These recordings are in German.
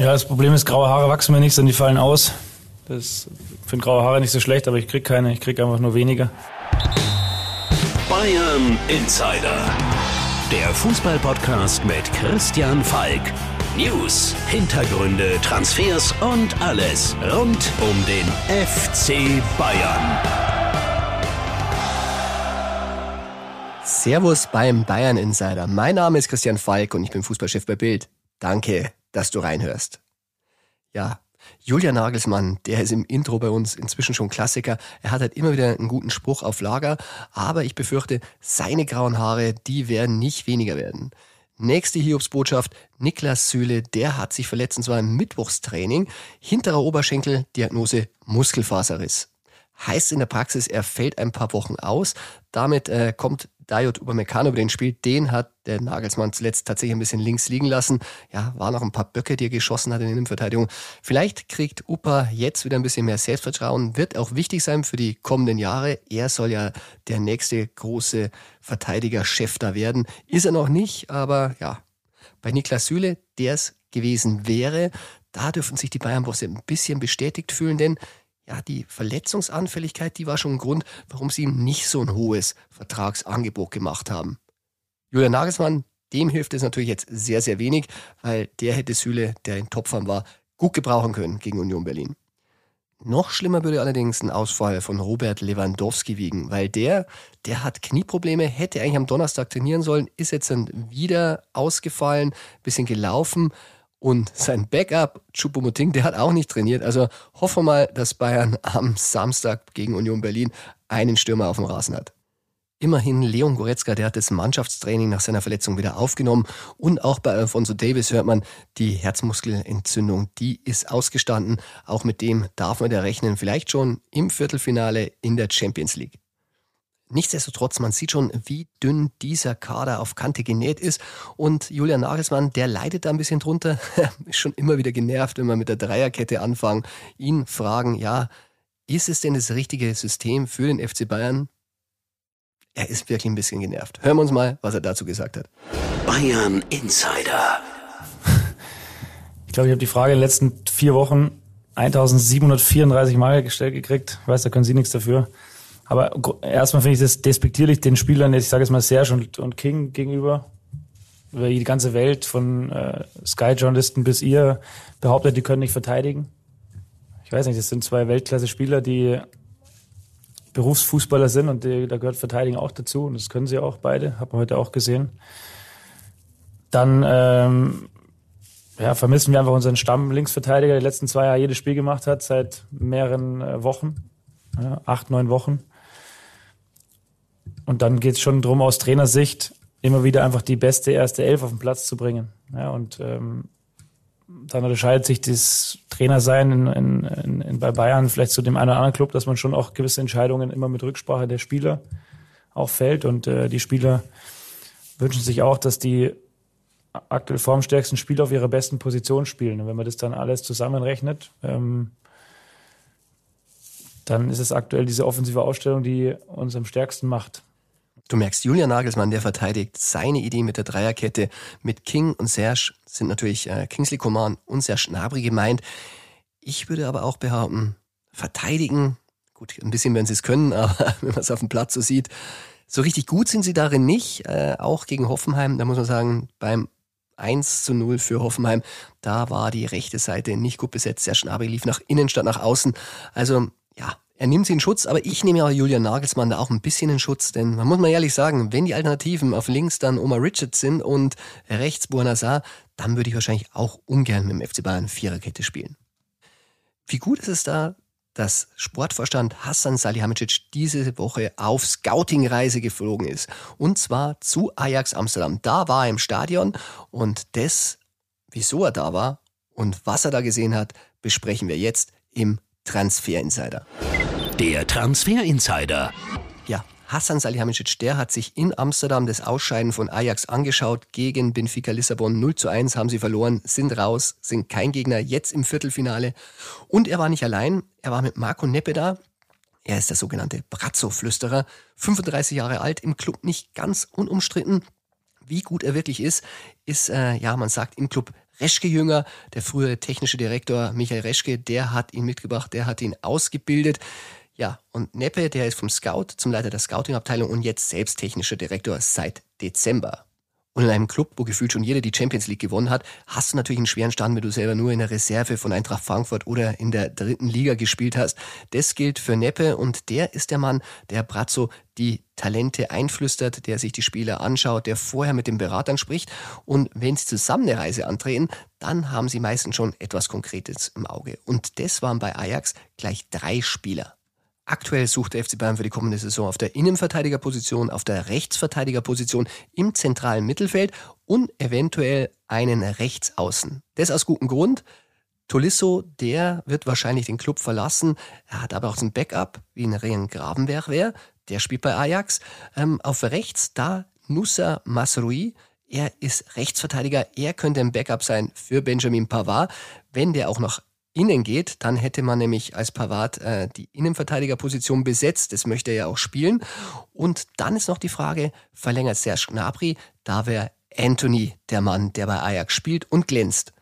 Ja, das Problem ist, graue Haare wachsen mir nicht, sondern die fallen aus. Das finde graue Haare nicht so schlecht, aber ich krieg keine, ich krieg einfach nur weniger. Bayern Insider. Der Fußballpodcast mit Christian Falk. News, Hintergründe, Transfers und alles rund um den FC Bayern. Servus beim Bayern Insider. Mein Name ist Christian Falk und ich bin Fußballchef bei Bild. Danke, dass du reinhörst. Ja, Julian Nagelsmann, der ist im Intro bei uns inzwischen schon Klassiker. Er hat halt immer wieder einen guten Spruch auf Lager, aber ich befürchte, seine grauen Haare, die werden nicht weniger werden. Nächste Hiobsbotschaft, Niklas Süle, der hat sich verletzt und zwar im Mittwochstraining. Hinterer Oberschenkel, Diagnose Muskelfaserriss. Heißt in der Praxis, er fällt ein paar Wochen aus. Damit äh, kommt Dayot Upamecano über den spielt, den hat der Nagelsmann zuletzt tatsächlich ein bisschen links liegen lassen. Ja, waren noch ein paar Böcke, die er geschossen hat in der Innenverteidigung. Vielleicht kriegt Upa jetzt wieder ein bisschen mehr Selbstvertrauen, wird auch wichtig sein für die kommenden Jahre. Er soll ja der nächste große Verteidiger-Chef da werden. Ist er noch nicht, aber ja, bei Niklas Süle, der es gewesen wäre, da dürfen sich die Bayern-Bosse ein bisschen bestätigt fühlen, denn ja, die Verletzungsanfälligkeit, die war schon ein Grund, warum sie ihm nicht so ein hohes Vertragsangebot gemacht haben. Julian Nagelsmann, dem hilft es natürlich jetzt sehr, sehr wenig, weil der hätte Süle, der in Topform war, gut gebrauchen können gegen Union Berlin. Noch schlimmer würde allerdings ein Ausfall von Robert Lewandowski wiegen, weil der, der hat Knieprobleme, hätte eigentlich am Donnerstag trainieren sollen, ist jetzt dann wieder ausgefallen, bisschen gelaufen, und sein Backup, Choupo-Moting, der hat auch nicht trainiert. Also hoffen wir mal, dass Bayern am Samstag gegen Union Berlin einen Stürmer auf dem Rasen hat. Immerhin Leon Goretzka, der hat das Mannschaftstraining nach seiner Verletzung wieder aufgenommen. Und auch bei Alfonso Davis hört man, die Herzmuskelentzündung, die ist ausgestanden. Auch mit dem darf man da rechnen, vielleicht schon im Viertelfinale in der Champions League. Nichtsdestotrotz, man sieht schon, wie dünn dieser Kader auf Kante genäht ist. Und Julian Nagelsmann, der leidet da ein bisschen drunter. ist schon immer wieder genervt, wenn wir mit der Dreierkette anfangen. Ihn fragen, ja, ist es denn das richtige System für den FC Bayern? Er ist wirklich ein bisschen genervt. Hören wir uns mal, was er dazu gesagt hat. Bayern Insider. Ich glaube, ich habe die Frage in den letzten vier Wochen 1734 Mal gestellt gekriegt. Ich weiß, da können Sie nichts dafür. Aber erstmal finde ich das despektierlich den Spielern, ich sage jetzt mal Serge und, und King gegenüber, über die ganze Welt von äh, Sky-Journalisten bis ihr behauptet, die können nicht verteidigen. Ich weiß nicht, das sind zwei Weltklasse-Spieler, die Berufsfußballer sind und die, da gehört Verteidigen auch dazu und das können sie auch beide, haben wir heute auch gesehen. Dann ähm, ja, vermissen wir einfach unseren Stamm-Linksverteidiger, der die letzten zwei Jahre jedes Spiel gemacht hat, seit mehreren äh, Wochen, ja, acht, neun Wochen. Und dann geht es schon darum, aus Trainersicht immer wieder einfach die beste erste Elf auf den Platz zu bringen. Ja, und ähm, dann unterscheidet sich das Trainersein in, in, in, in bei Bayern vielleicht zu dem einen oder anderen Club, dass man schon auch gewisse Entscheidungen immer mit Rücksprache der Spieler auch fällt. Und äh, die Spieler wünschen sich auch, dass die aktuell formstärksten Spieler auf ihrer besten Position spielen. Und wenn man das dann alles zusammenrechnet, ähm, dann ist es aktuell diese offensive Ausstellung, die uns am stärksten macht. Du merkst, Julian Nagelsmann, der verteidigt seine Idee mit der Dreierkette. Mit King und Serge sind natürlich äh, Kingsley Coman und Serge Gnabry gemeint. Ich würde aber auch behaupten, verteidigen, gut, ein bisschen werden sie es können, aber wenn man es auf dem Platz so sieht, so richtig gut sind sie darin nicht. Äh, auch gegen Hoffenheim, da muss man sagen, beim 1 zu 0 für Hoffenheim, da war die rechte Seite nicht gut besetzt. Serge Gnabry lief nach innen statt nach außen. Also ja, er nimmt sie in Schutz, aber ich nehme ja Julian Nagelsmann da auch ein bisschen in Schutz, denn man muss mal ehrlich sagen, wenn die Alternativen auf links dann Omar Richards sind und rechts Buonasar, dann würde ich wahrscheinlich auch ungern mit dem FC Bayern Viererkette spielen. Wie gut ist es da, dass Sportvorstand Hassan Salihamidzic diese Woche auf Scouting-Reise geflogen ist. Und zwar zu Ajax Amsterdam. Da war er im Stadion und das, wieso er da war und was er da gesehen hat, besprechen wir jetzt im Transfer Insider. Der Transfer Insider. Ja, Hassan Salihamidzic, der hat sich in Amsterdam das Ausscheiden von Ajax angeschaut. Gegen Benfica Lissabon 0 zu 1 haben sie verloren, sind raus, sind kein Gegner, jetzt im Viertelfinale. Und er war nicht allein, er war mit Marco Neppe da. Er ist der sogenannte Brazzo-Flüsterer, 35 Jahre alt, im Club nicht ganz unumstritten. Wie gut er wirklich ist, ist, äh, ja, man sagt im Club Reschke-Jünger, der frühere technische Direktor Michael Reschke, der hat ihn mitgebracht, der hat ihn ausgebildet. Ja, und Neppe, der ist vom Scout zum Leiter der Scouting-Abteilung und jetzt selbst technischer Direktor seit Dezember. Und in einem Club, wo gefühlt schon jeder die Champions League gewonnen hat, hast du natürlich einen schweren Stand, wenn du selber nur in der Reserve von Eintracht Frankfurt oder in der dritten Liga gespielt hast. Das gilt für Neppe und der ist der Mann, der Brazzo die Talente einflüstert, der sich die Spieler anschaut, der vorher mit den Beratern spricht. Und wenn sie zusammen eine Reise antreten, dann haben sie meistens schon etwas Konkretes im Auge. Und das waren bei Ajax gleich drei Spieler. Aktuell sucht der FC Bayern für die kommende Saison auf der Innenverteidigerposition, auf der Rechtsverteidigerposition, im zentralen Mittelfeld und eventuell einen Rechtsaußen. Das aus gutem Grund. Tolisso, der wird wahrscheinlich den Club verlassen. Er hat aber auch so ein Backup, wie ein Rehen Grabenberg wäre. Der spielt bei Ajax. Ähm, auf rechts da Nusa Masrui. Er ist Rechtsverteidiger. Er könnte ein Backup sein für Benjamin Pavard. Wenn der auch noch innen geht, dann hätte man nämlich als Pavard äh, die Innenverteidigerposition besetzt. Das möchte er ja auch spielen. Und dann ist noch die Frage, verlängert Serge Gnabry? Da wäre Anthony der Mann, der bei Ajax spielt und glänzt.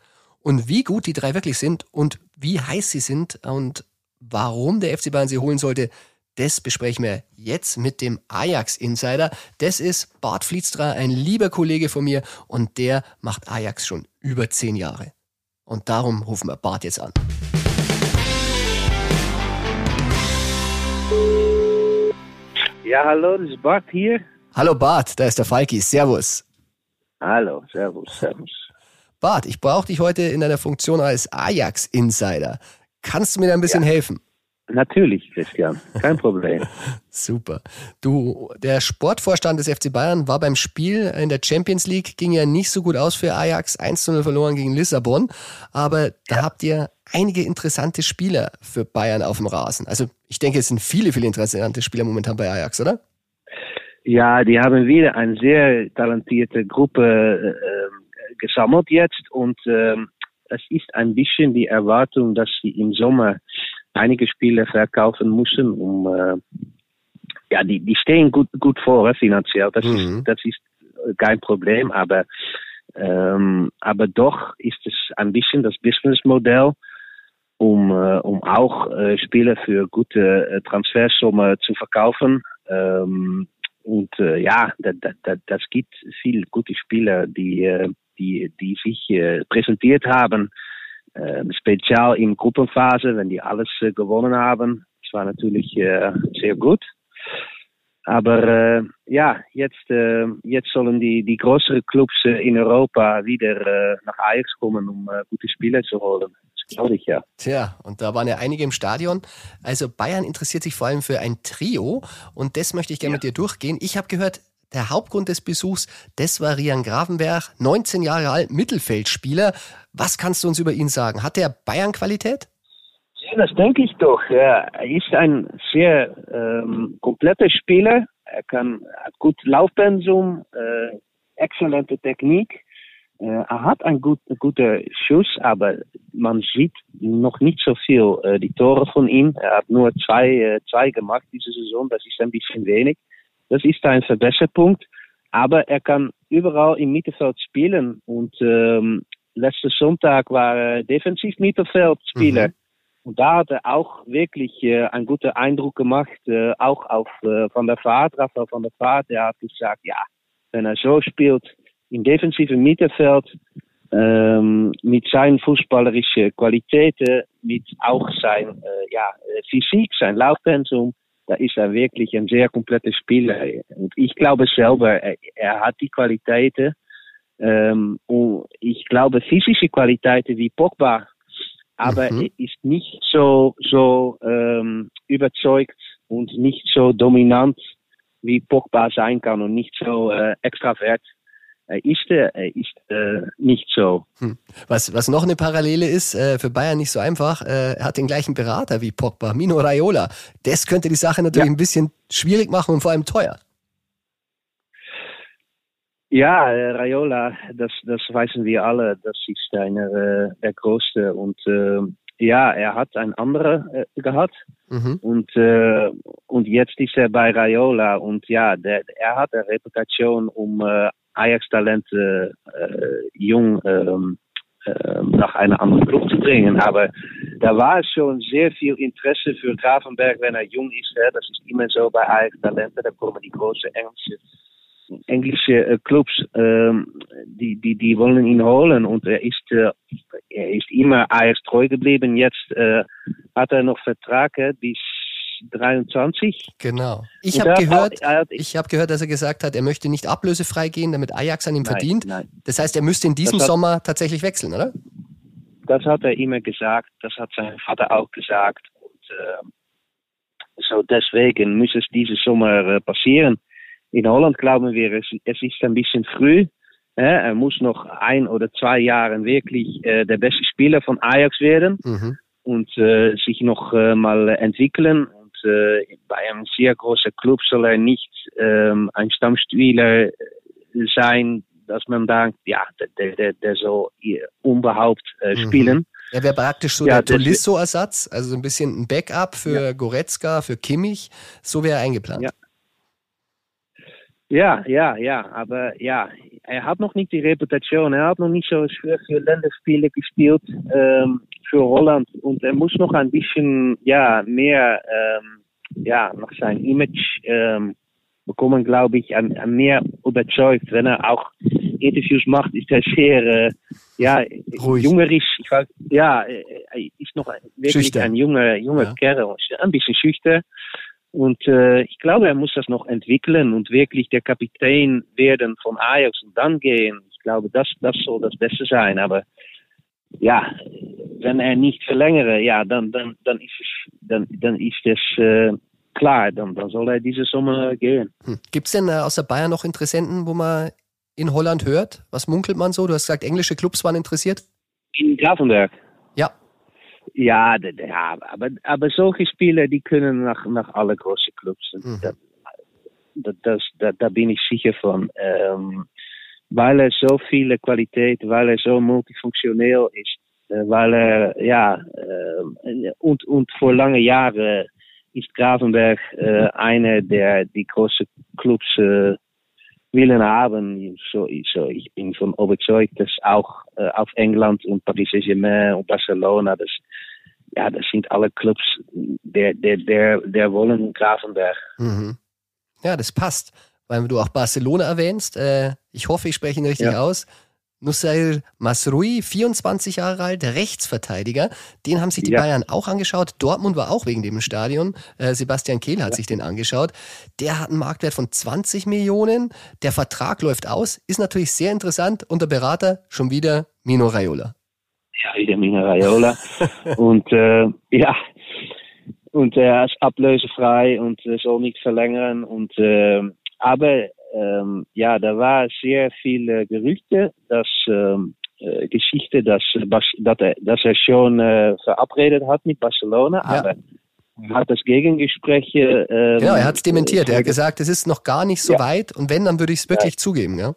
Und wie gut die drei wirklich sind und wie heiß sie sind und warum der FC Bayern sie holen sollte, das besprechen wir jetzt mit dem Ajax-Insider. Das ist Bart Vlietstra, ein lieber Kollege von mir und der macht Ajax schon über zehn Jahre. Und darum rufen wir Bart jetzt an. Ja, hallo, das ist Bart hier. Hallo Bart, da ist der Falki. Servus. Hallo, servus, servus. Bart, ich brauche dich heute in deiner Funktion als Ajax-Insider. Kannst du mir da ein bisschen ja. helfen? Natürlich, Christian, kein Problem. Super. Du, der Sportvorstand des FC Bayern war beim Spiel in der Champions League, ging ja nicht so gut aus für Ajax, 1 0 verloren gegen Lissabon, aber da ja. habt ihr einige interessante Spieler für Bayern auf dem Rasen. Also ich denke, es sind viele, viele interessante Spieler momentan bei Ajax, oder? Ja, die haben wieder eine sehr talentierte Gruppe äh, gesammelt jetzt und äh, es ist ein bisschen die Erwartung, dass sie im Sommer einige Spiele verkaufen müssen, um äh, ja, die, die stehen gut, gut vor finanziell. Das mhm. ist, das ist kein Problem, aber ähm, aber doch ist es ein bisschen das Businessmodell, um äh, um auch äh, Spieler für gute äh, Transfersumme zu verkaufen. Ähm, und äh, ja, da, da, das gibt viele gute Spieler, die äh, die die sich äh, präsentiert haben äh, speziell in Gruppenphase, wenn die alles äh, gewonnen haben. Das war natürlich äh, sehr gut. Aber äh, ja, jetzt, jetzt sollen die, die größeren Clubs in Europa wieder nach Ajax kommen, um gute Spieler zu holen. Das ich ja. Tja, und da waren ja einige im Stadion. Also Bayern interessiert sich vor allem für ein Trio und das möchte ich gerne ja. mit dir durchgehen. Ich habe gehört, der Hauptgrund des Besuchs, das war Rian Gravenberg, 19 Jahre alt, Mittelfeldspieler. Was kannst du uns über ihn sagen? Hat er Bayern-Qualität? Ja, das denke ich doch. Er ist ein sehr ähm, kompletter Spieler. Er kann hat gut Laufpensum, äh, exzellente Technik. Äh, er hat einen gut, guten Schuss, aber man sieht noch nicht so viel äh, die Tore von ihm. Er hat nur zwei, äh, zwei gemacht diese Saison. Das ist ein bisschen wenig. Das ist ein Verbesserpunkt. Aber er kann überall im Mittelfeld spielen. Und ähm, letzten Sonntag war er defensiv Mittelfeldspieler. Mhm. Und da hat er auch wirklich äh, einen guten Eindruck gemacht, äh, auch auf äh, von der Fahrt, Rafael von der Fahrt. Er hat gesagt, ja, wenn er so spielt im defensiven Mittelfeld, ähm, mit seinen fußballerischen Qualitäten, mit auch sein äh, ja, Physik, sein Laufpensum, da ist er wirklich ein sehr kompletter Spieler. Und ich glaube selber, er, er hat die Qualitäten. Ähm, und ich glaube physische Qualitäten wie Pogba, aber mhm. er ist nicht so so ähm, überzeugt und nicht so dominant wie Pogba sein kann und nicht so äh, extravert er ist, er ist äh, nicht so. Hm. Was, was noch eine Parallele ist, äh, für Bayern nicht so einfach, äh, er hat den gleichen Berater wie Pogba, Mino Raiola. Das könnte die Sache natürlich ja. ein bisschen schwierig machen und vor allem teuer. Ja, äh, Raiola, das, das wissen wir alle, das ist einer äh, der größte und äh, ja, er hat ein anderer äh, gehabt mhm. und äh, und jetzt ist er bei Raiola und ja, der, er hat eine Reputation um äh, Ajax-Talente äh, jung ähm, äh, nach einer anderen Club zu bringen. Aber da war schon sehr viel Interesse für Gravenberg, wenn er jung ist. Hè? Das ist immer so bei Ajax Talenten, da kommen die großen englische, äh, Clubs, ähm, die, die, die wollen ihn holen und er äh, er immer Ajax treu geblieben. Jetzt äh, hat er noch Vertrag bis 23. Genau. Ich habe gehört, er ich habe gehört, dass er gesagt hat, er möchte nicht ablösefrei gehen, damit Ajax an ihm Nein, verdient. nein. Das heißt, er müsste in diesem hat- Sommer tatsächlich wechseln, oder? Das hat er immer gesagt, das hat sein Vater auch gesagt. Und, äh, so deswegen muss es dieses Sommer äh, passieren. In Holland glauben wir, es, es ist ein bisschen früh. Äh, er muss noch ein oder zwei Jahre wirklich äh, der beste Spieler von Ajax werden Mhm. und äh, sich noch äh, mal entwickeln. Und äh, bei einem sehr großen Club soll er nicht ähm, ein Stammspieler sein, dass man denkt, ja, der, der, der, der soll unbehaupt äh, Mhm. spielen. Er wäre praktisch so Ja, der Tolisso-Ersatz, also so ein bisschen ein Backup für Goretzka, für Kimmich. So wäre er eingeplant. Ja. Ja, ja, ja, aber ja, er hat noch nicht die Reputation. Er hat noch nicht so für, für Länderspiele gespielt ähm, für Holland und er muss noch ein bisschen ja mehr ähm, ja nach seinem Image ähm, bekommen, glaube ich, an, an mehr überzeugt. Wenn er auch Interviews macht, ist er sehr äh, ja Ruhig. jungerisch. Ich weiß, ja, er er ist noch wirklich Schüchtern. ein junger junger Ja. Kerl, ein bisschen schüchtern. Und äh, ich glaube, er muss das noch entwickeln und wirklich der Kapitän werden von Ajax und dann gehen. Ich glaube, das, das soll das Beste sein. Aber ja, wenn er nicht verlängere, ja, dann, dann, dann ist es, dann, dann ist es äh, klar. Dann, dann soll er diese Sommer gehen. Hm. Gibt es denn äh, außer Bayern noch Interessenten, wo man in Holland hört? Was munkelt man so? Du hast gesagt, englische Clubs waren interessiert? In Gravenberg. Ja. Ja, aber, aber solche Spieler, die können nach, nach alle großen Clubs. Mhm. da, da, das, da, da bin ich sicher von. Ähm, weil er so viele Qualität, weil er so multifunktioneel ist, äh, weil er, ja, äh, und, und vor lange Jahren ist Gravenberg äh, einer der die große Clubs äh, willen haben. So, so, ich bin von überzeugt, dass auch äh, auf England und Paris Saint-Germain und Barcelona, das, ja, das sind alle Clubs, der, der, der, der wollen Gravenberg. Mhm. Ja, das passt. Weil du auch Barcelona erwähnst. Äh, ich hoffe, ich spreche ihn richtig Ja. aus. Nussair Masrui, 24 Jahre alt, Rechtsverteidiger. Den haben sich die Ja. Bayern auch angeschaut. Dortmund war auch wegen dem Stadion. Äh, Sebastian Kehl hat sich den angeschaut. Der hat einen Marktwert von 20 Millionen. Der Vertrag läuft aus. Ist natürlich sehr interessant. Und der Berater schon wieder Mino Raiola. Ja, wieder Mino Raiola. und äh, ja, und er ist ablösefrei und äh, soll nicht verlängern. Und äh, aber ähm, ja, da war sehr viele Gerüchte, dass ähm, äh, Geschichte, dass, äh, dass, er, dass er schon äh, verabredet hat mit Barcelona, Ja. aber er hat das Gegengespräch. Äh, Genau, er hat es dementiert. Er hat gesagt, es ist noch gar nicht so Ja. weit. Und wenn, dann würde ich es wirklich zugeben. Ja?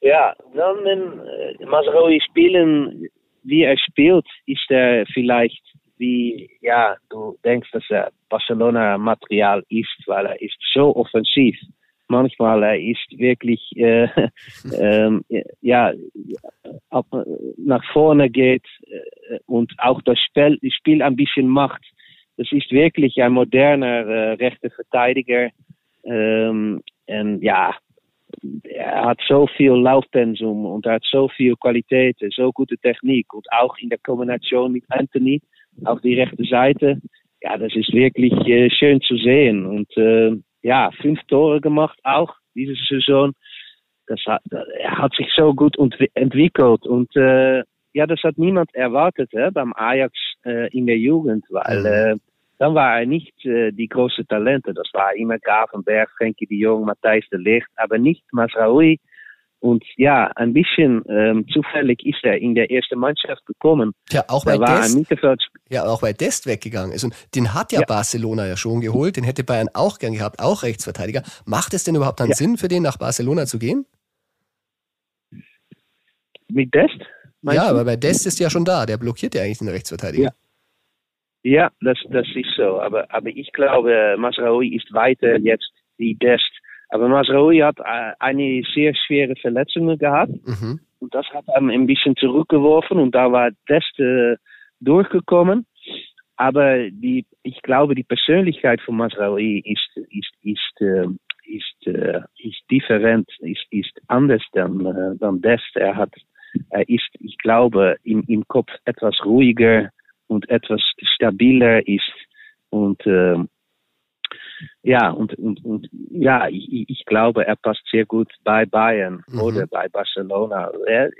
Ja, dann wenn äh, Masraoui spielen, wie er spielt, ist er vielleicht wie, ja, du denkst, dass er Barcelona-Material ist, weil er ist so offensiv. Manchmal er ist wirklich, äh, ähm, ja, ab, nach vorne geht äh, und auch das Spiel, das Spiel ein bisschen macht. Das ist wirklich ein moderner äh, rechter Verteidiger. Ähm, und ja, er hat so viel Laufpensum und er hat so viel Qualität, so gute Technik und auch in der Kombination mit Anthony auf die rechte Seite. Ja, das ist wirklich äh, schön zu sehen und äh, ja, fünf Tore gemacht auch diese Saison. Das hat, er hat sich so gut entwickelt und äh, ja, das hat niemand erwartet hè, beim Ajax äh, in der Jugend, weil äh, dann war er nicht äh, die große Talente. Das war immer Gravenberg, Frenkie de Jong, Matthijs de Ligt, aber nicht Masraoui. Und ja, ein bisschen ähm, zufällig ist er in der ersten Mannschaft gekommen. Tja, auch ein Dest, ja, auch Dest weggegangen ist. Und den hat ja, Ja. Barcelona ja schon geholt. Den hätte Bayern auch gern gehabt, auch Rechtsverteidiger. Macht es denn überhaupt einen Ja. Sinn für den, nach Barcelona zu gehen? Mit Dest? ja, aber bei Dest ist ja schon da. Der blockiert ja eigentlich den Rechtsverteidiger. Ja. Ja, das, das ist so. Aber, aber ich glaube, Masraoui ist weiter jetzt wie Dest. Aber Masraoui hat äh, eine sehr schwere Verletzung gehabt. Mhm. und das hat einem ein bisschen zurückgeworfen und da war Dest äh, durchgekommen. Aber die, ich glaube, die Persönlichkeit von Masraoui ist, ist, ist, äh, ist, äh, ist different, ist, ist anders dann, äh, dann Dest. Er hat, er ist, ich glaube, im, im Kopf etwas ruhiger und etwas stabiler ist und äh, ja, und, und, und ja, ich, ich glaube, er passt sehr gut bei Bayern mhm. oder bei Barcelona. Er,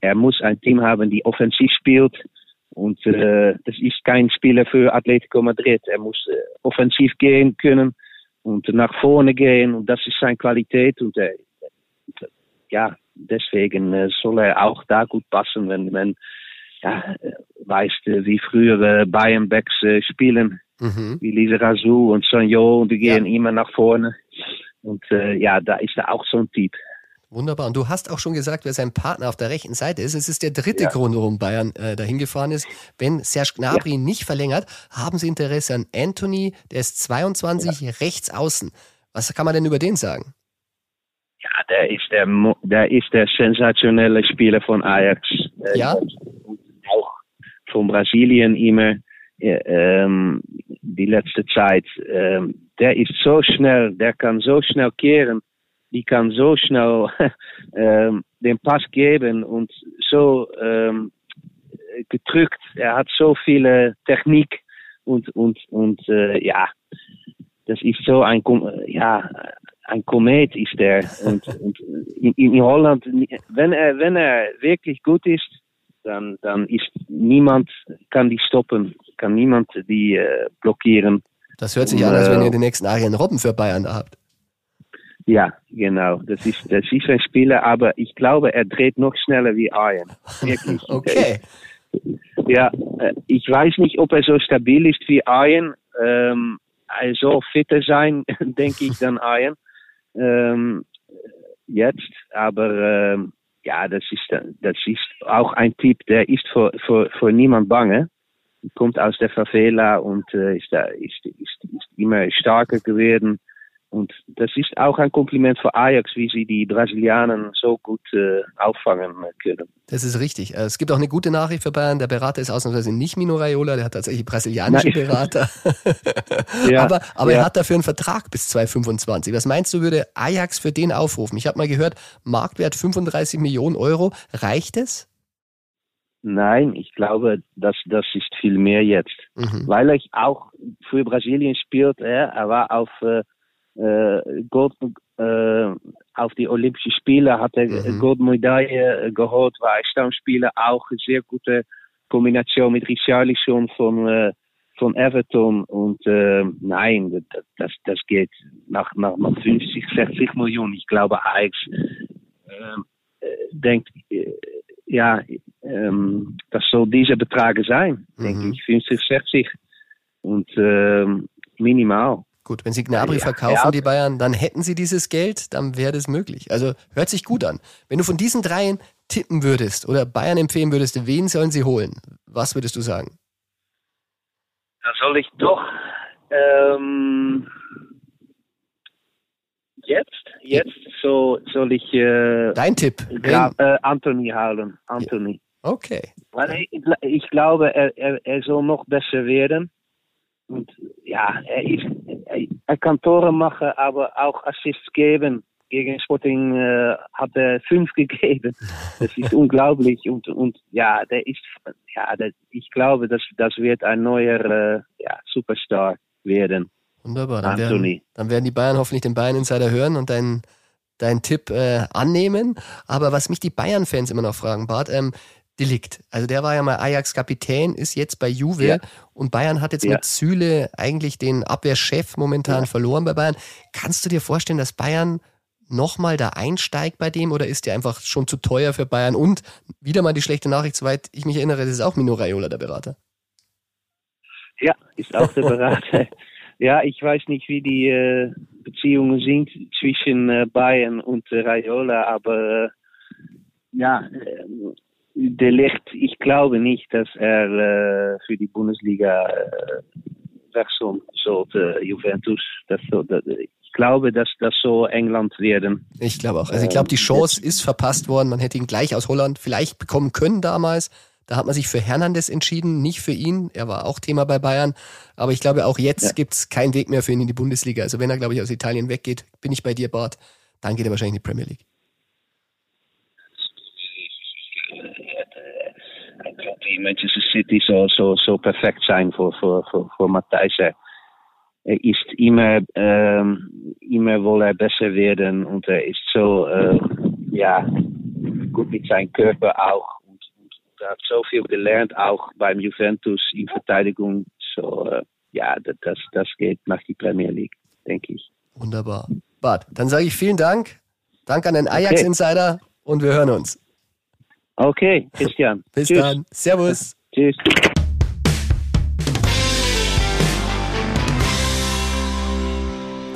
er muss ein Team haben, die offensiv spielt. Und äh, das ist kein Spieler für Atletico Madrid. Er muss äh, offensiv gehen können und nach vorne gehen. Und das ist seine Qualität. Und äh, ja, deswegen äh, soll er auch da gut passen, wenn man ja, weißt, wie frühere Bayern-Backs äh, spielen mhm. wie Lisa Razou und Sanjo und die gehen ja. immer nach vorne. Und äh, ja, da ist er auch so ein Typ. Wunderbar. Und du hast auch schon gesagt, wer sein Partner auf der rechten Seite ist. Es ist der dritte ja. Grund, warum Bayern äh, dahin gefahren ist. Wenn Serge Gnabry ja. nicht verlängert, haben sie Interesse an Anthony, der ist 22, ja. rechts außen. Was kann man denn über den sagen? Ja, der ist der, der, ist der sensationelle Spieler von Ajax. Ja. Auch von Brasilien immer. Ähm, die letzte Zeit, ähm, der ist so schnell, der kann so schnell kehren, die kann so schnell ähm, den Pass geben und so ähm, gedrückt. Er hat so viele Technik und und und äh, ja, das ist so ein ja ein Komet ist der und, und in, in Holland, wenn er wenn er wirklich gut ist, dann, dann ist niemand kann die stoppen, kann niemand die äh, blockieren. Das hört sich und, an, als wenn ihr den nächsten Arjen Robben für Bayern habt. Ja, genau. Das ist, das ist ein Spieler, aber ich glaube, er dreht noch schneller wie Arjen. Wirklich. okay. Ja, äh, ich weiß nicht, ob er so stabil ist wie Arjen. Ähm, er soll fitter sein, denke ich, dann Arjen. Ähm, jetzt, aber ähm, ja, das ist, das ist auch ein Typ, der ist vor, vor, vor niemand bange. Kommt aus der Favela und äh, ist, da, ist, ist, ist immer stärker geworden. Und das ist auch ein Kompliment für Ajax, wie sie die Brasilianer so gut äh, auffangen können. Das ist richtig. Äh, es gibt auch eine gute Nachricht für Bayern. Der Berater ist ausnahmsweise nicht Mino Raiola, der hat tatsächlich brasilianische Nein. Berater. ja, aber aber ja. er hat dafür einen Vertrag bis 2025. Was meinst du, würde Ajax für den aufrufen? Ich habe mal gehört, Marktwert 35 Millionen Euro. Reicht es? Nein, ich glaube, das, das ist viel mehr jetzt. Mhm. Weil er auch für Brasilien spielt. Er war auf äh, Gold, äh, auf die Olympischen Spiele hat er mhm. Goldmedaille geholt, war Stammspieler, auch eine sehr gute Kombination mit Richarlison von, von Everton und äh, nein, das, das geht nach, nach 50, 60 Millionen. Ich glaube, Ajax äh, denkt, äh, ja, ähm, das soll dieser Betrag sein, mhm. denke ich, 50, 60 und äh, minimal. Gut, wenn sie Gnabry verkaufen, die Bayern, dann hätten sie dieses Geld, dann wäre das möglich. Also hört sich gut an. Wenn du von diesen dreien tippen würdest oder Bayern empfehlen würdest, wen sollen sie holen? Was würdest du sagen? Da soll ich doch ähm, jetzt, jetzt so soll ich äh, dein Tipp äh, Anthony holen. Anthony. Ja. Okay. Weil ich, ich glaube, er, er, er soll noch besser werden. Und ja, er, ist, er, kann Tore machen, aber auch Assists geben. Gegen Sporting äh, hat er fünf gegeben. Das ist unglaublich. Und, und ja, der ist, ja, der, ich glaube, das, das wird ein neuer äh, ja, Superstar werden. Wunderbar. Dann werden, dann werden die Bayern hoffentlich den Bayern Insider hören und deinen deinen Tipp äh, annehmen. Aber was mich die Bayern-Fans immer noch fragen, Bart, ähm, Delikt. Also der war ja mal Ajax-Kapitän, ist jetzt bei Juve ja. und Bayern hat jetzt ja. mit Süle eigentlich den Abwehrchef momentan ja. verloren bei Bayern. Kannst du dir vorstellen, dass Bayern nochmal da einsteigt bei dem oder ist der einfach schon zu teuer für Bayern? Und wieder mal die schlechte Nachricht, soweit ich mich erinnere, das ist auch Mino Raiola der Berater. Ja, ist auch der Berater. ja, ich weiß nicht, wie die äh, Beziehungen sind zwischen äh, Bayern und äh, Raiola, aber ja, De Licht, ich glaube nicht, dass er äh, für die Bundesliga äh, wechseln sollte, Juventus. Das, das, ich glaube, dass das so England werden. Ich glaube auch. Also ich glaube, die Chance ist verpasst worden. Man hätte ihn gleich aus Holland vielleicht bekommen können damals. Da hat man sich für Hernandez entschieden, nicht für ihn. Er war auch Thema bei Bayern. Aber ich glaube, auch jetzt ja. gibt es keinen Weg mehr für ihn in die Bundesliga. Also wenn er, glaube ich, aus Italien weggeht, bin ich bei dir, Bart, dann geht er wahrscheinlich in die Premier League. Die Manchester City so, so, so perfekt sein für, für, für, für Matthijs. Er ist immer, ähm, immer will er besser werden und er ist so, äh, ja, gut mit seinem Körper auch und, und, und er hat so viel gelernt, auch beim Juventus in Verteidigung. So, äh, ja, das, das geht nach die Premier League, denke ich. Wunderbar. Bart, dann sage ich vielen Dank. Dank an den Ajax-Insider okay. und wir hören uns. Okay, Christian. Bis Tschüss. dann. Servus. Tschüss.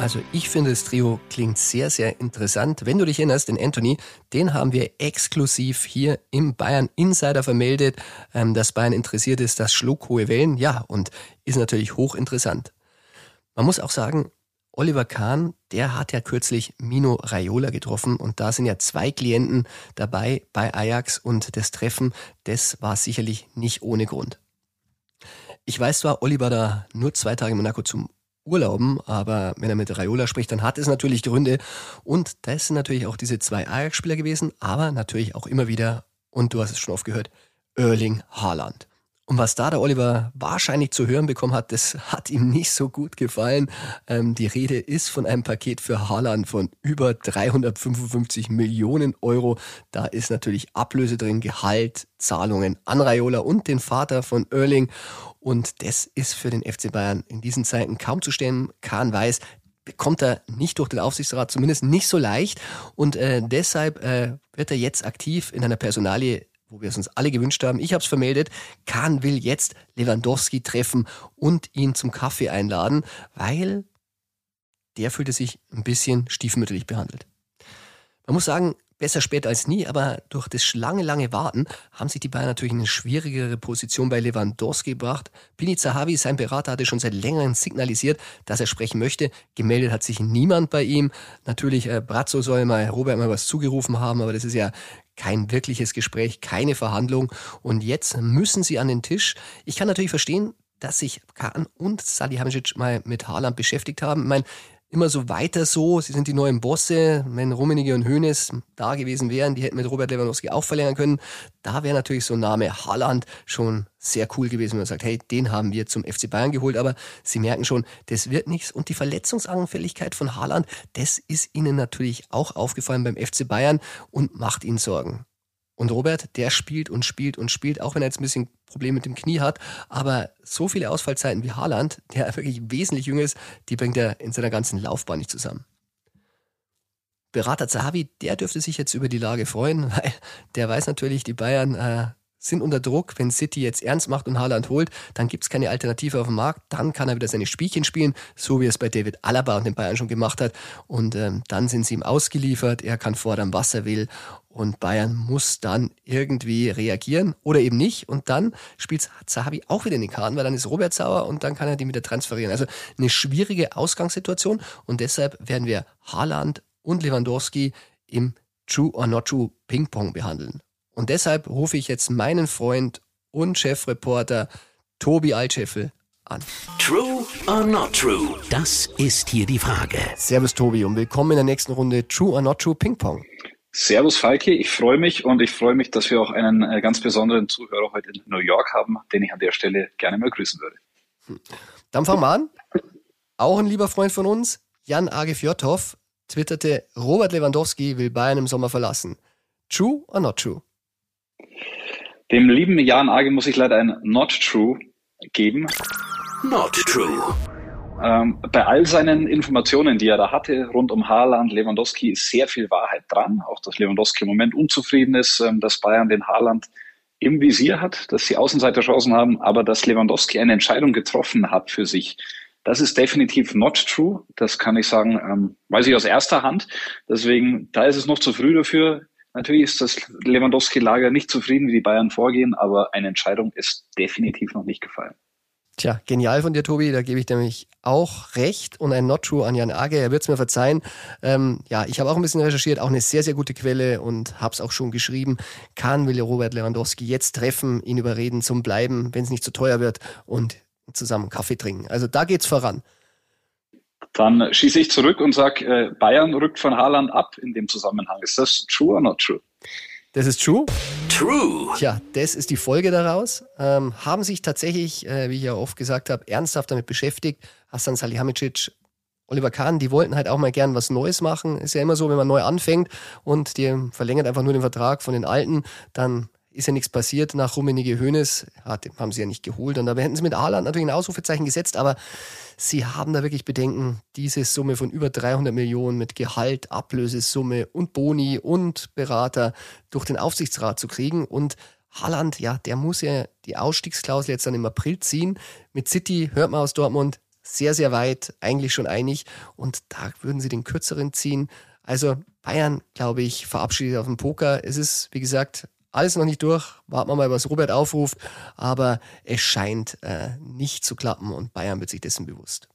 Also ich finde, das Trio klingt sehr, sehr interessant. Wenn du dich erinnerst, den Anthony, den haben wir exklusiv hier im Bayern Insider vermeldet, ähm, dass Bayern interessiert ist, das schlug hohe Wellen. Ja, und ist natürlich hochinteressant. Man muss auch sagen, Oliver Kahn, der hat ja kürzlich Mino Raiola getroffen und da sind ja zwei Klienten dabei bei Ajax und das Treffen, das war sicherlich nicht ohne Grund. Ich weiß zwar, Oliver da nur zwei Tage in Monaco zum Urlauben, aber wenn er mit Raiola spricht, dann hat es natürlich Gründe und das sind natürlich auch diese zwei Ajax-Spieler gewesen, aber natürlich auch immer wieder, und du hast es schon oft gehört, Erling Haaland. Und was da der Oliver wahrscheinlich zu hören bekommen hat, das hat ihm nicht so gut gefallen. Ähm, die Rede ist von einem Paket für Haaland von über 355 Millionen Euro. Da ist natürlich Ablöse drin, Gehalt, Zahlungen an Raiola und den Vater von Erling. Und das ist für den FC Bayern in diesen Zeiten kaum zu stellen. Kahn weiß, bekommt er nicht durch den Aufsichtsrat, zumindest nicht so leicht. Und äh, deshalb äh, wird er jetzt aktiv in einer Personalie wo wir es uns alle gewünscht haben. Ich habe es vermeldet. Kahn will jetzt Lewandowski treffen und ihn zum Kaffee einladen, weil der fühlte sich ein bisschen stiefmütterlich behandelt. Man muss sagen, besser spät als nie, aber durch das lange, lange Warten haben sich die Bayern natürlich in eine schwierigere Position bei Lewandowski gebracht. Bini Zahavi, sein Berater, hatte schon seit längerem signalisiert, dass er sprechen möchte. Gemeldet hat sich niemand bei ihm. Natürlich, äh, Brazzo soll mal Robert mal was zugerufen haben, aber das ist ja kein wirkliches Gespräch, keine Verhandlung. Und jetzt müssen sie an den Tisch. Ich kann natürlich verstehen, dass sich Kahn und Salihamidzic mal mit Haaland beschäftigt haben. Ich meine, immer so weiter so. Sie sind die neuen Bosse. Wenn Rummenigge und Hoeneß da gewesen wären, die hätten mit Robert Lewandowski auch verlängern können. Da wäre natürlich so ein Name Haaland schon sehr cool gewesen, wenn man sagt, hey, den haben wir zum FC Bayern geholt. Aber Sie merken schon, das wird nichts. Und die Verletzungsanfälligkeit von Haaland, das ist Ihnen natürlich auch aufgefallen beim FC Bayern und macht Ihnen Sorgen. Und Robert, der spielt und spielt und spielt, auch wenn er jetzt ein bisschen Probleme mit dem Knie hat. Aber so viele Ausfallzeiten wie Haaland, der wirklich wesentlich jünger ist, die bringt er in seiner ganzen Laufbahn nicht zusammen. Berater Zahavi, der dürfte sich jetzt über die Lage freuen, weil der weiß natürlich, die Bayern äh, sind unter Druck. Wenn City jetzt ernst macht und Haaland holt, dann gibt es keine Alternative auf dem Markt. Dann kann er wieder seine Spielchen spielen, so wie es bei David Alaba und den Bayern schon gemacht hat. Und ähm, dann sind sie ihm ausgeliefert. Er kann fordern, was er will. Und Bayern muss dann irgendwie reagieren oder eben nicht. Und dann spielt Zahavi auch wieder in die Karten, weil dann ist Robert sauer und dann kann er die wieder transferieren. Also eine schwierige Ausgangssituation. Und deshalb werden wir Haaland und Lewandowski im True or Not True Ping-Pong behandeln. Und deshalb rufe ich jetzt meinen Freund und Chefreporter Tobi Altscheffel an. True or not true? Das ist hier die Frage. Servus Tobi und willkommen in der nächsten Runde True or not true Ping Pong. Servus Falki, ich freue mich und ich freue mich, dass wir auch einen äh, ganz besonderen Zuhörer heute in New York haben, den ich an der Stelle gerne mal grüßen würde. Hm. Dann fangen wir an. Auch ein lieber Freund von uns, Jan Agefjotov, twitterte, Robert Lewandowski will Bayern im Sommer verlassen. True or not true? Dem lieben Jan Age muss ich leider ein Not True geben. Not True. Ähm, bei all seinen Informationen, die er da hatte rund um Haaland, Lewandowski, ist sehr viel Wahrheit dran. Auch dass Lewandowski im Moment unzufrieden ist, ähm, dass Bayern den Haaland im Visier hat, dass sie Außenseiterchancen haben, aber dass Lewandowski eine Entscheidung getroffen hat für sich. Das ist definitiv not true. Das kann ich sagen, ähm, weiß ich aus erster Hand. Deswegen, da ist es noch zu früh dafür. Natürlich ist das Lewandowski-Lager nicht zufrieden, wie die Bayern vorgehen, aber eine Entscheidung ist definitiv noch nicht gefallen. Tja, genial von dir, Tobi. Da gebe ich nämlich auch recht. Und ein Not True an Jan Age, er wird es mir verzeihen. Ähm, ja, ich habe auch ein bisschen recherchiert, auch eine sehr, sehr gute Quelle und habe es auch schon geschrieben. Kann will Robert Lewandowski jetzt treffen, ihn überreden zum Bleiben, wenn es nicht zu teuer wird und zusammen Kaffee trinken. Also da geht's voran. Dann schieße ich zurück und sage, äh, Bayern rückt von Haaland ab in dem Zusammenhang. Ist das true or not true? Das ist true. True. Tja, das ist die Folge daraus. Ähm, haben sich tatsächlich, äh, wie ich ja oft gesagt habe, ernsthaft damit beschäftigt. Hassan Salihamidzic, Oliver Kahn, die wollten halt auch mal gern was Neues machen. Ist ja immer so, wenn man neu anfängt und die verlängert einfach nur den Vertrag von den Alten, dann ist ja nichts passiert nach Rummenige Hönes. haben sie ja nicht geholt. Und da hätten sie mit Haaland natürlich ein Ausrufezeichen gesetzt, aber sie haben da wirklich Bedenken, diese Summe von über 300 Millionen mit Gehalt, Ablösesumme und Boni und Berater durch den Aufsichtsrat zu kriegen. Und Haaland, ja, der muss ja die Ausstiegsklausel jetzt dann im April ziehen. Mit City hört man aus Dortmund sehr, sehr weit, eigentlich schon einig. Und da würden sie den kürzeren ziehen. Also Bayern, glaube ich, verabschiedet auf dem Poker. Es ist, wie gesagt, alles noch nicht durch. Warten wir mal, was Robert aufruft. Aber es scheint äh, nicht zu klappen und Bayern wird sich dessen bewusst.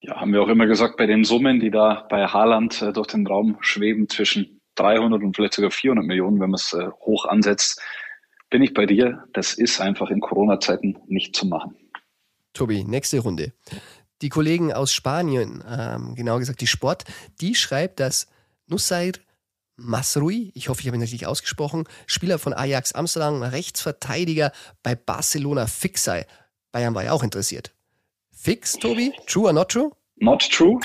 Ja, haben wir auch immer gesagt, bei den Summen, die da bei Haaland äh, durch den Raum schweben, zwischen 300 und vielleicht sogar 400 Millionen, wenn man es äh, hoch ansetzt, bin ich bei dir. Das ist einfach in Corona-Zeiten nicht zu machen. Tobi, nächste Runde. Die Kollegen aus Spanien, ähm, genau gesagt die Sport, die schreibt, dass Nussair Masrui, ich hoffe, ich habe ihn richtig ausgesprochen, Spieler von Ajax Amsterdam, Rechtsverteidiger bei Barcelona fix sei. Bayern war ja auch interessiert. Fix, Tobi? True or not true? Not true.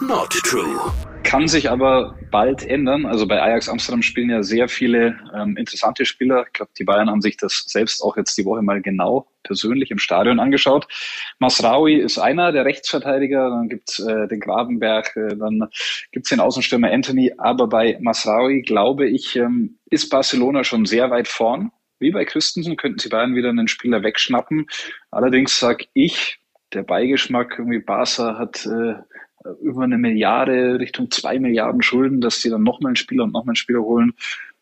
Not true. Kann sich aber bald ändern. Also bei Ajax Amsterdam spielen ja sehr viele ähm, interessante Spieler. Ich glaube, die Bayern haben sich das selbst auch jetzt die Woche mal genau persönlich im Stadion angeschaut. Masraoui ist einer der Rechtsverteidiger, dann gibt's äh, den Grabenberg, äh, dann gibt's den Außenstürmer Anthony. Aber bei Masraoui, glaube ich, ähm, ist Barcelona schon sehr weit vorn. Wie bei Christensen könnten sie Bayern wieder einen Spieler wegschnappen. Allerdings sag ich, der Beigeschmack, irgendwie Barca hat äh, über eine Milliarde, Richtung zwei Milliarden Schulden, dass die dann nochmal einen Spieler und nochmal einen Spieler holen.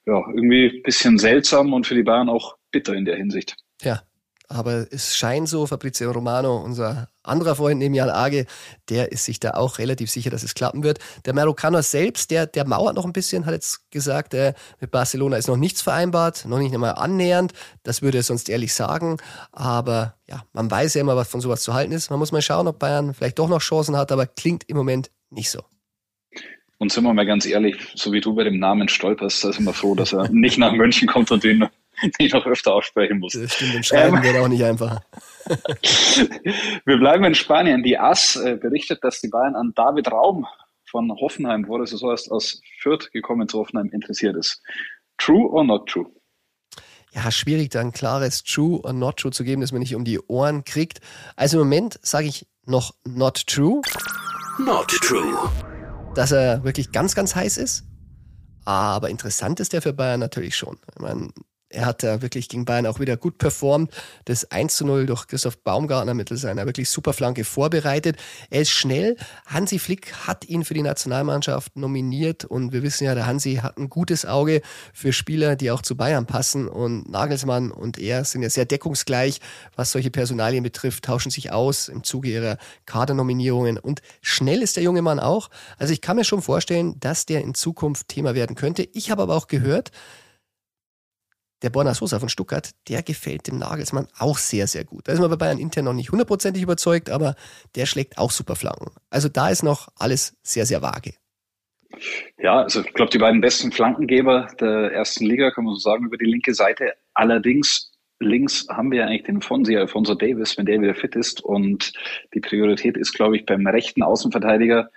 Ja, irgendwie bisschen seltsam und für die Bayern auch bitter in der Hinsicht. Ja, aber es scheint so, Fabrizio Romano, unser anderer Freund neben Jan Age, der ist sich da auch relativ sicher, dass es klappen wird. Der Marokkaner selbst, der, der mauert noch ein bisschen, hat jetzt gesagt, äh, mit Barcelona ist noch nichts vereinbart, noch nicht einmal annähernd. Das würde er sonst ehrlich sagen. Aber ja, man weiß ja immer, was von sowas zu halten ist. Man muss mal schauen, ob Bayern vielleicht doch noch Chancen hat, aber klingt im Moment nicht so. Und sind wir mal ganz ehrlich, so wie du bei dem Namen stolperst, da sind wir froh, dass er nicht nach München kommt und den die ich noch öfter aussprechen muss. Das stimmt, im Schreiben ähm, wird auch nicht einfacher. Wir bleiben in Spanien. Die AS äh, berichtet, dass die Bayern an David Raum von Hoffenheim, wo das so heißt, aus Fürth gekommen zu Hoffenheim interessiert ist. True or not true? Ja, schwierig, da ein klares True or not true zu geben, dass man nicht um die Ohren kriegt. Also im Moment sage ich noch not true. Not true. Dass er wirklich ganz, ganz heiß ist. Aber interessant ist der für Bayern natürlich schon. Ich meine, er hat da wirklich gegen Bayern auch wieder gut performt. Das 1 zu 0 durch Christoph Baumgartner mittels einer wirklich super Flanke vorbereitet. Er ist schnell. Hansi Flick hat ihn für die Nationalmannschaft nominiert und wir wissen ja, der Hansi hat ein gutes Auge für Spieler, die auch zu Bayern passen und Nagelsmann und er sind ja sehr deckungsgleich, was solche Personalien betrifft, tauschen sich aus im Zuge ihrer Kadernominierungen und schnell ist der junge Mann auch. Also ich kann mir schon vorstellen, dass der in Zukunft Thema werden könnte. Ich habe aber auch gehört, der Borna Sosa von Stuttgart, der gefällt dem Nagelsmann auch sehr, sehr gut. Da ist man bei Bayern intern noch nicht hundertprozentig überzeugt, aber der schlägt auch super Flanken. Also da ist noch alles sehr, sehr vage. Ja, also ich glaube, die beiden besten Flankengeber der ersten Liga, kann man so sagen, über die linke Seite. Allerdings links haben wir ja eigentlich den Fonsi, Alfonso Davis, wenn der wieder fit ist. Und die Priorität ist, glaube ich, beim rechten Außenverteidiger.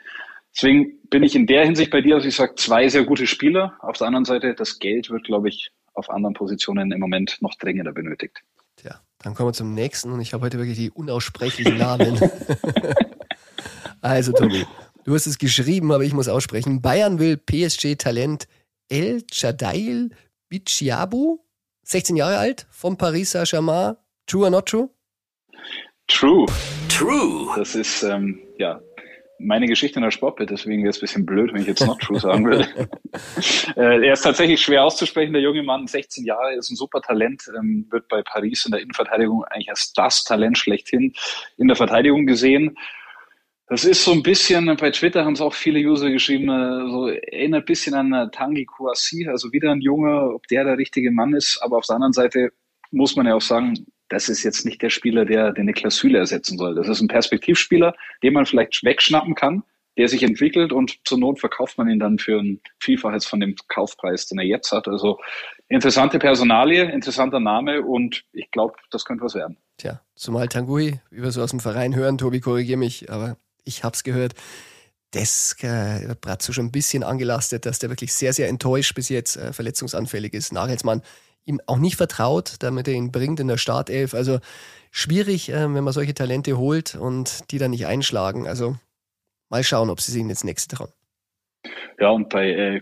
Deswegen bin ich in der Hinsicht bei dir, dass ich sage, zwei sehr gute Spieler. Auf der anderen Seite, das Geld wird, glaube ich, auf anderen Positionen im Moment noch dringender benötigt. Tja, dann kommen wir zum nächsten und ich habe heute wirklich die unaussprechlichen Namen. also, Tobi, du hast es geschrieben, aber ich muss aussprechen. Bayern will PSG-Talent El Chadail Bichiabu, 16 Jahre alt, vom Paris Saint-Germain. True or not true? True. True. Das ist, ähm, ja, meine Geschichte in der Sportbild, deswegen wäre es ein bisschen blöd, wenn ich jetzt not true sagen würde. äh, er ist tatsächlich schwer auszusprechen, der junge Mann, 16 Jahre, ist ein super Talent, ähm, wird bei Paris in der Innenverteidigung eigentlich als das Talent schlechthin in der Verteidigung gesehen. Das ist so ein bisschen, bei Twitter haben es auch viele User geschrieben, äh, so erinnert ein bisschen an äh, Tangi Kouassi, also wieder ein Junge, ob der der richtige Mann ist, aber auf der anderen Seite muss man ja auch sagen, das ist jetzt nicht der Spieler, der, der Niklas Süle ersetzen soll. Das ist ein Perspektivspieler, den man vielleicht wegschnappen kann, der sich entwickelt und zur Not verkauft man ihn dann für ein Vielfaches von dem Kaufpreis, den er jetzt hat. Also interessante Personalie, interessanter Name und ich glaube, das könnte was werden. Tja, zumal Tanguy, wie wir so aus dem Verein hören, Tobi, korrigier mich, aber ich habe es gehört, das äh, wird Brazzo schon ein bisschen angelastet, dass der wirklich sehr, sehr enttäuscht bis jetzt äh, verletzungsanfällig ist. Nagelsmann ihm auch nicht vertraut, damit er ihn bringt in der Startelf. Also schwierig, äh, wenn man solche Talente holt und die dann nicht einschlagen. Also mal schauen, ob sie sich jetzt nächste trauen. Ja, und bei äh,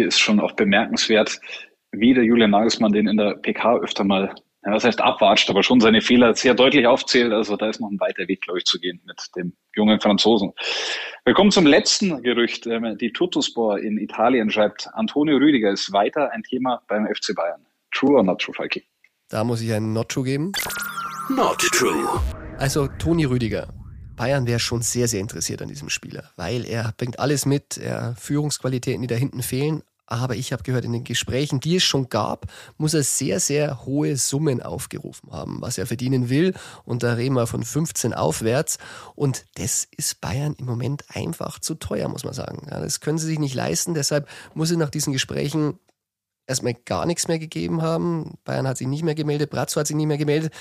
ist schon auch bemerkenswert, wie der Julian Nagelsmann den in der PK öfter mal ja, das heißt abwatscht, aber schon seine Fehler sehr deutlich aufzählt. Also da ist noch ein weiter Weg, glaube ich, zu gehen mit dem jungen Franzosen. Wir kommen zum letzten Gerücht. Ähm, die Tuttospor in Italien schreibt, Antonio Rüdiger ist weiter ein Thema beim FC Bayern. True or not true, Falki? Da muss ich einen Not True geben. Not true. Also Toni Rüdiger. Bayern wäre schon sehr, sehr interessiert an diesem Spieler, weil er bringt alles mit, er Führungsqualitäten, die da hinten fehlen, aber ich habe gehört, in den Gesprächen, die es schon gab, muss er sehr, sehr hohe Summen aufgerufen haben, was er verdienen will. Und da reden wir von 15 aufwärts. Und das ist Bayern im Moment einfach zu teuer, muss man sagen. Ja, das können sie sich nicht leisten. Deshalb muss es nach diesen Gesprächen erstmal gar nichts mehr gegeben haben. Bayern hat sich nicht mehr gemeldet, Brazzo hat sich nicht mehr gemeldet.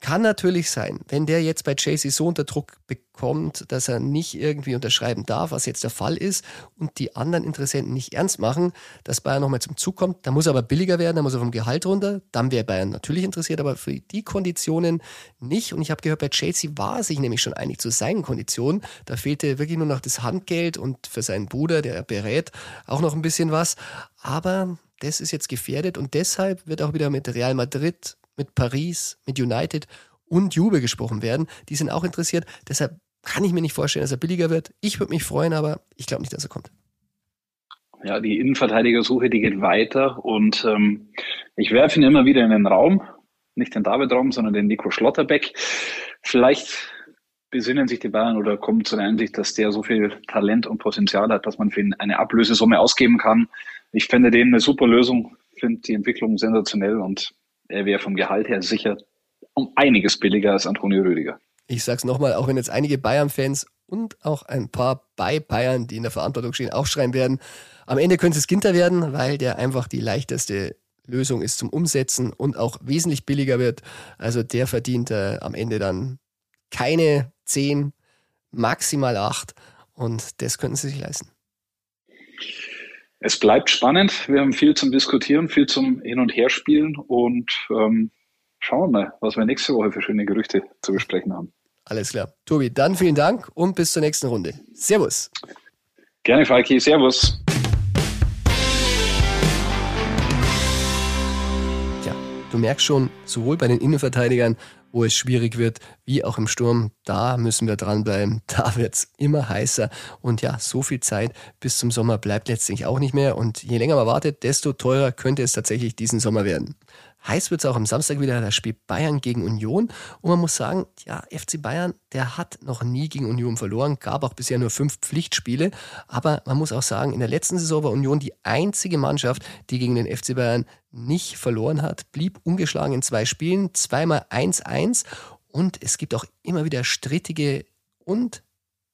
Kann natürlich sein, wenn der jetzt bei Chasey so unter Druck bekommt, dass er nicht irgendwie unterschreiben darf, was jetzt der Fall ist, und die anderen Interessenten nicht ernst machen, dass Bayern nochmal zum Zug kommt, dann muss er aber billiger werden, dann muss er vom Gehalt runter, dann wäre Bayern natürlich interessiert, aber für die Konditionen nicht. Und ich habe gehört, bei Chelsea war sich nämlich schon einig zu seinen Konditionen. Da fehlte wirklich nur noch das Handgeld und für seinen Bruder, der berät, auch noch ein bisschen was. Aber das ist jetzt gefährdet und deshalb wird auch wieder mit Real Madrid mit Paris, mit United und Juve gesprochen werden. Die sind auch interessiert. Deshalb kann ich mir nicht vorstellen, dass er billiger wird. Ich würde mich freuen, aber ich glaube nicht, dass er kommt. Ja, die Innenverteidigersuche, die geht weiter und ähm, ich werfe ihn immer wieder in den Raum, nicht den David-Raum, sondern den Nico Schlotterbeck. Vielleicht besinnen sich die Bayern oder kommen zu der Einsicht, dass der so viel Talent und Potenzial hat, dass man für ihn eine Ablösesumme ausgeben kann. Ich fände den eine super Lösung, finde die Entwicklung sensationell und er wäre vom Gehalt her sicher um einiges billiger als Antonio Rüdiger. Ich sag's nochmal, auch wenn jetzt einige Bayern-Fans und auch ein paar bei Bayern, die in der Verantwortung stehen, auch schreien werden, am Ende könnte es Ginter werden, weil der einfach die leichteste Lösung ist zum Umsetzen und auch wesentlich billiger wird. Also der verdient äh, am Ende dann keine 10, maximal 8 und das könnten sie sich leisten. Es bleibt spannend. Wir haben viel zum Diskutieren, viel zum Hin- und Herspielen und ähm, schauen wir mal, was wir nächste Woche für schöne Gerüchte zu besprechen haben. Alles klar. Tobi, dann vielen Dank und bis zur nächsten Runde. Servus. Gerne, Falki. Servus. Ja, du merkst schon, sowohl bei den Innenverteidigern wo es schwierig wird, wie auch im Sturm. Da müssen wir dranbleiben. Da wird es immer heißer. Und ja, so viel Zeit bis zum Sommer bleibt letztlich auch nicht mehr. Und je länger man wartet, desto teurer könnte es tatsächlich diesen Sommer werden. Heiß wird es auch am Samstag wieder, da spielt Bayern gegen Union. Und man muss sagen, ja, FC Bayern, der hat noch nie gegen Union verloren, gab auch bisher nur fünf Pflichtspiele. Aber man muss auch sagen, in der letzten Saison war Union die einzige Mannschaft, die gegen den FC Bayern nicht verloren hat, blieb ungeschlagen in zwei Spielen, zweimal 1-1. Und es gibt auch immer wieder strittige und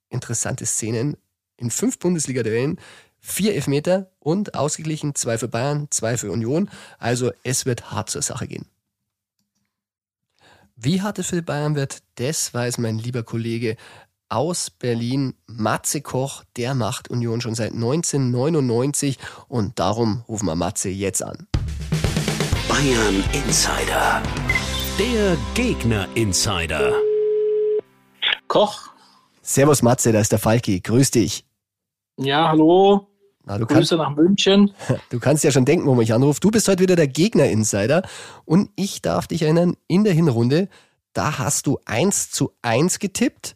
interessante Szenen in fünf Bundesliga-Duellen vier Elfmeter und ausgeglichen zwei für Bayern, zwei für Union. Also es wird hart zur Sache gehen. Wie hart es für die Bayern wird, das weiß mein lieber Kollege aus Berlin, Matze Koch. Der macht Union schon seit 1999 und darum rufen wir Matze jetzt an. Bayern Insider. Der Gegner Insider. Koch. Servus Matze, da ist der Falki. Grüß dich. Ja, hallo. Na, du Grüße kannst, nach München. du kannst ja schon denken, wo ich anrufe. Du bist heute wieder der Gegner-Insider und ich darf dich erinnern, in der Hinrunde, da hast du 1 zu 1 getippt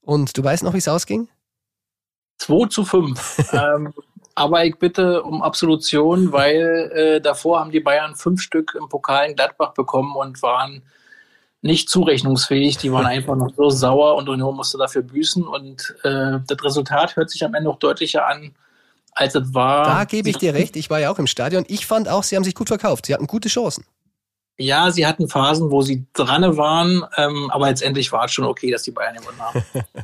und du weißt noch, wie es ausging? 2 zu 5. ähm, aber ich bitte um Absolution, weil äh, davor haben die Bayern fünf Stück im Pokal in Gladbach bekommen und waren nicht zurechnungsfähig. Die waren einfach noch so sauer und Union musste dafür büßen. Und äh, das Resultat hört sich am Ende noch deutlicher an, als es war. Da gebe ich dir recht. Ich war ja auch im Stadion. Ich fand auch, sie haben sich gut verkauft. Sie hatten gute Chancen. Ja, sie hatten Phasen, wo sie dran waren, ähm, aber letztendlich war es schon okay, dass die Bayern gewonnen haben.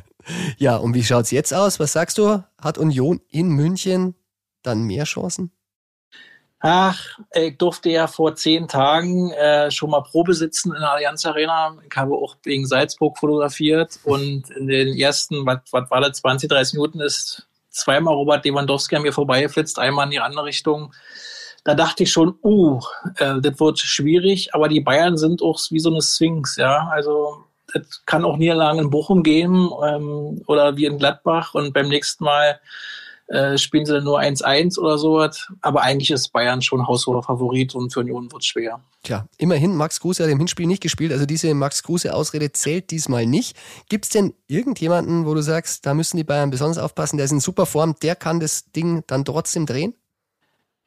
ja, und wie schaut es jetzt aus? Was sagst du? Hat Union in München dann mehr Chancen? Ach, ich durfte ja vor zehn Tagen äh, schon mal Probe sitzen in der Allianz Arena. Ich habe auch wegen Salzburg fotografiert und in den ersten, was, was war das, 20, 30 Minuten ist zweimal Robert Lewandowski an mir vorbeigeflitzt, einmal in die andere Richtung. Da dachte ich schon, uh, äh, das wird schwierig, aber die Bayern sind auch wie so eine Sphinx, ja. Also es kann auch Niederlagen in Bochum geben ähm, oder wie in Gladbach und beim nächsten Mal äh, spielen sie dann nur 1-1 oder sowas. Aber eigentlich ist Bayern schon haushoher Favorit und für Union wird es schwer. Tja, immerhin, Max Kruse hat im Hinspiel nicht gespielt, also diese Max Kruse-Ausrede zählt diesmal nicht. Gibt es denn irgendjemanden, wo du sagst, da müssen die Bayern besonders aufpassen, der ist in super Form, der kann das Ding dann trotzdem drehen?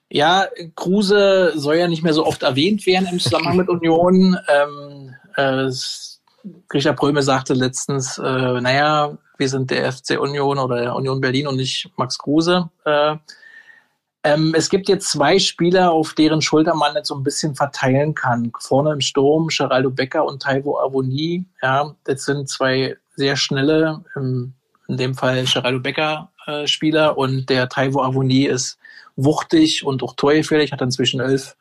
Ja, Kruse soll ja nicht mehr so oft erwähnt werden im Zusammenhang mit Union. Ähm, äh, Grisha Pröme sagte letztens, äh, naja, wir sind der FC Union oder der Union Berlin und nicht Max Kruse. Äh, ähm, es gibt jetzt zwei Spieler, auf deren Schulter man jetzt so ein bisschen verteilen kann. Vorne im Sturm Geraldo Becker und Taiwo Avoni. Ja, das sind zwei sehr schnelle, im, in dem Fall Geraldo Becker äh, Spieler und der Taiwo Avoni ist wuchtig und auch torgefährlich, hat inzwischen elf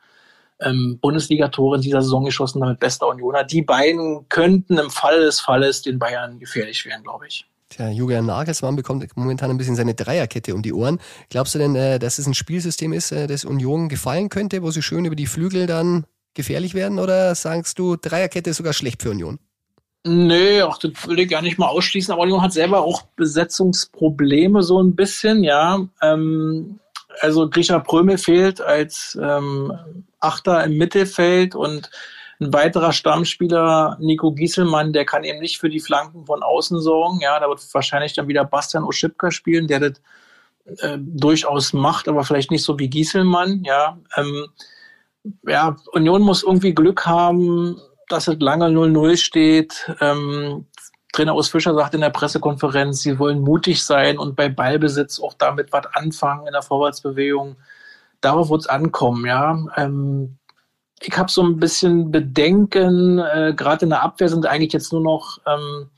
ähm, Bundesliga-Tore in dieser Saison geschossen, damit bester Unioner. Die beiden könnten im Fall des Falles den Bayern gefährlich werden, glaube ich. Tja, Julian Nagelsmann bekommt momentan ein bisschen seine Dreierkette um die Ohren. Glaubst du denn, äh, dass es ein Spielsystem ist, äh, das Union gefallen könnte, wo sie schön über die Flügel dann gefährlich werden? Oder sagst du, Dreierkette ist sogar schlecht für Union? Nö, auch das will ich gar nicht mal ausschließen, aber Union hat selber auch Besetzungsprobleme so ein bisschen, ja. Ähm, also Grisha Prömel fehlt als ähm, Achter im Mittelfeld und ein weiterer Stammspieler, Nico Gieselmann, der kann eben nicht für die Flanken von außen sorgen. Ja, da wird wahrscheinlich dann wieder Bastian Oschipka spielen, der das äh, durchaus macht, aber vielleicht nicht so wie Gieselmann. Ja, ähm, ja, Union muss irgendwie Glück haben, dass es lange 0-0 steht. Ähm, Trainer Urs Fischer sagt in der Pressekonferenz, sie wollen mutig sein und bei Ballbesitz auch damit was anfangen in der Vorwärtsbewegung. Darauf wird es ankommen, ja. Ähm, ich habe so ein bisschen Bedenken, äh, gerade in der Abwehr sind eigentlich jetzt nur noch, ähm,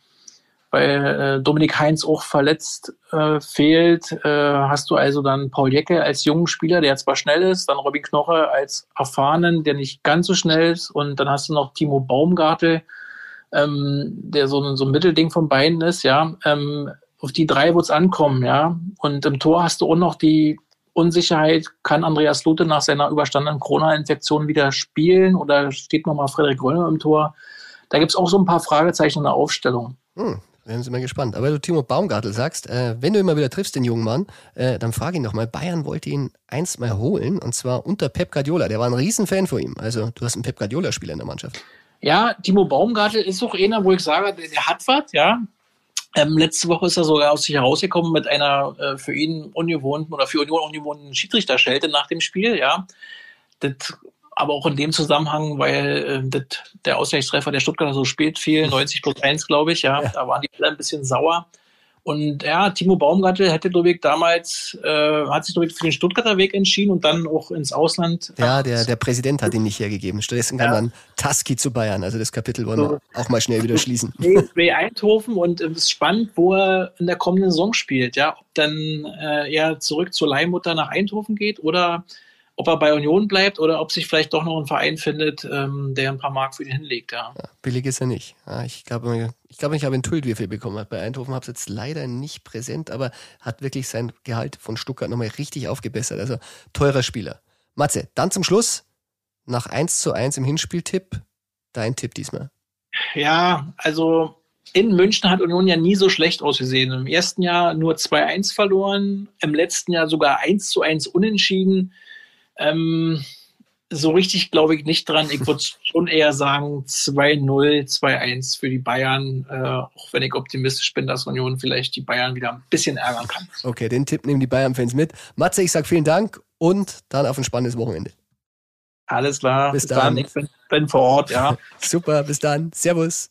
weil äh, Dominik Heinz auch verletzt äh, fehlt, äh, hast du also dann Paul Jecke als jungen Spieler, der zwar schnell ist, dann Robin Knoche als erfahrenen, der nicht ganz so schnell ist und dann hast du noch Timo Baumgartel, ähm, der so, ein, so ein Mittelding von beiden ist, ja. Ähm, auf die drei wird es ankommen, ja. Und im Tor hast du auch noch die Unsicherheit, kann Andreas Lute nach seiner überstandenen Corona-Infektion wieder spielen oder steht nochmal Frederik Röllner im Tor? Da gibt es auch so ein paar Fragezeichen in der Aufstellung. Hm, werden Sie mal gespannt. Aber du Timo Baumgartel sagst, äh, wenn du immer wieder triffst, den jungen Mann, äh, dann frage ihn doch mal, Bayern wollte ihn einst mal holen und zwar unter Pep Guardiola. Der war ein Riesenfan von ihm. Also du hast einen Pep Guardiola-Spieler in der Mannschaft. Ja, Timo Baumgartel ist auch einer, wo ich sage, der, hat was, ja. Ähm, letzte Woche ist er sogar aus sich herausgekommen mit einer äh, für ihn ungewohnten oder für Union ungewohnten Schiedsrichterschelte nach dem Spiel, ja. Das, aber auch in dem Zusammenhang, weil äh, das, der Ausgleichstreffer der Stuttgarter so spät fiel, 90 plus 1, glaube ich, ja, ja, da waren die alle ein bisschen sauer. Und ja, Timo Baumgartel hätte, glaube ich, damals, äh, hat sich, glaube ich, für den Stuttgarter Weg entschieden und dann auch ins Ausland. Ja, der, der Präsident hat ihn nicht hergegeben. Stattdessen kam ja. dann Taski zu Bayern. Also das Kapitel wollen so. wir auch mal schnell wieder schließen. DSB Eindhoven und es ist spannend, wo er in der kommenden Saison spielt. Ja, ob dann äh, er zurück zur Leihmutter nach Eindhoven geht oder ob er bei Union bleibt oder ob sich vielleicht doch noch ein Verein findet, ähm, der ein paar Mark für ihn hinlegt. Ja. ja billig ist er nicht. Ja, ich glaube, ich, glaube, ich habe enthüllt, wie viel bekommen hat. Bei Eindhoven habe es jetzt leider nicht präsent, aber hat wirklich sein Gehalt von Stuttgart nochmal richtig aufgebessert. Also teurer Spieler. Matze, dann zum Schluss, nach 1 zu 1 im Hinspieltipp, dein Tipp diesmal. Ja, also in München hat Union ja nie so schlecht ausgesehen. Im ersten Jahr nur 2-1 verloren, im letzten Jahr sogar 1 zu 1 unentschieden. Ähm, so richtig glaube ich nicht dran. Ich würde schon eher sagen 2-0, 2-1 für die Bayern, äh, auch wenn ich optimistisch bin, dass Union vielleicht die Bayern wieder ein bisschen ärgern kann. Okay, den Tipp nehmen die Bayern-Fans mit. Matze, ich sage vielen Dank und dann auf ein spannendes Wochenende. Alles klar. Bis, bis dann. dann. Ich bin, bin vor Ort, ja. Super, bis dann. Servus.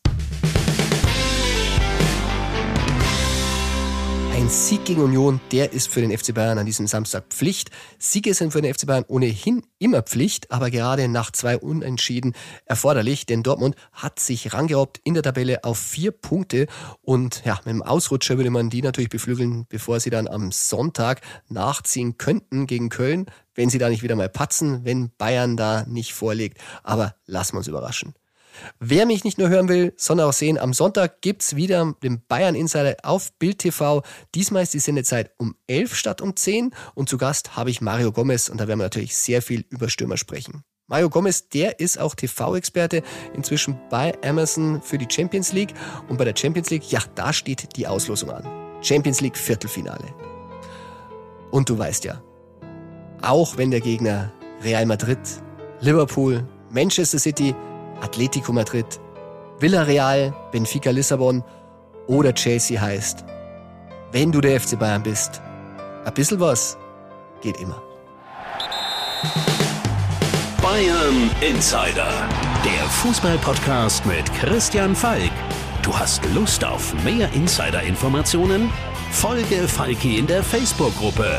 Ein Sieg gegen Union, der ist für den FC Bayern an diesem Samstag Pflicht. Siege sind für den FC Bayern ohnehin immer Pflicht, aber gerade nach zwei Unentschieden erforderlich, denn Dortmund hat sich rangerobbt in der Tabelle auf vier Punkte und ja, mit dem Ausrutscher würde man die natürlich beflügeln, bevor sie dann am Sonntag nachziehen könnten gegen Köln, wenn sie da nicht wieder mal patzen, wenn Bayern da nicht vorlegt. Aber lassen wir uns überraschen. Wer mich nicht nur hören will, sondern auch sehen, am Sonntag gibt's wieder den Bayern Insider auf Bild TV. Diesmal ist die Sendezeit um 11 statt um 10 und zu Gast habe ich Mario Gomez und da werden wir natürlich sehr viel über Stürmer sprechen. Mario Gomez, der ist auch TV-Experte inzwischen bei Amazon für die Champions League und bei der Champions League, ja, da steht die Auslosung an. Champions League Viertelfinale. Und du weißt ja, auch wenn der Gegner Real Madrid, Liverpool, Manchester City, Atletico Madrid, Villarreal, Benfica Lissabon oder Chelsea heißt, wenn du der FC Bayern bist, ein bisschen was geht immer. Bayern Insider, der Fußballpodcast mit Christian Falk. Du hast Lust auf mehr Insider-Informationen? Folge Falki in der Facebook-Gruppe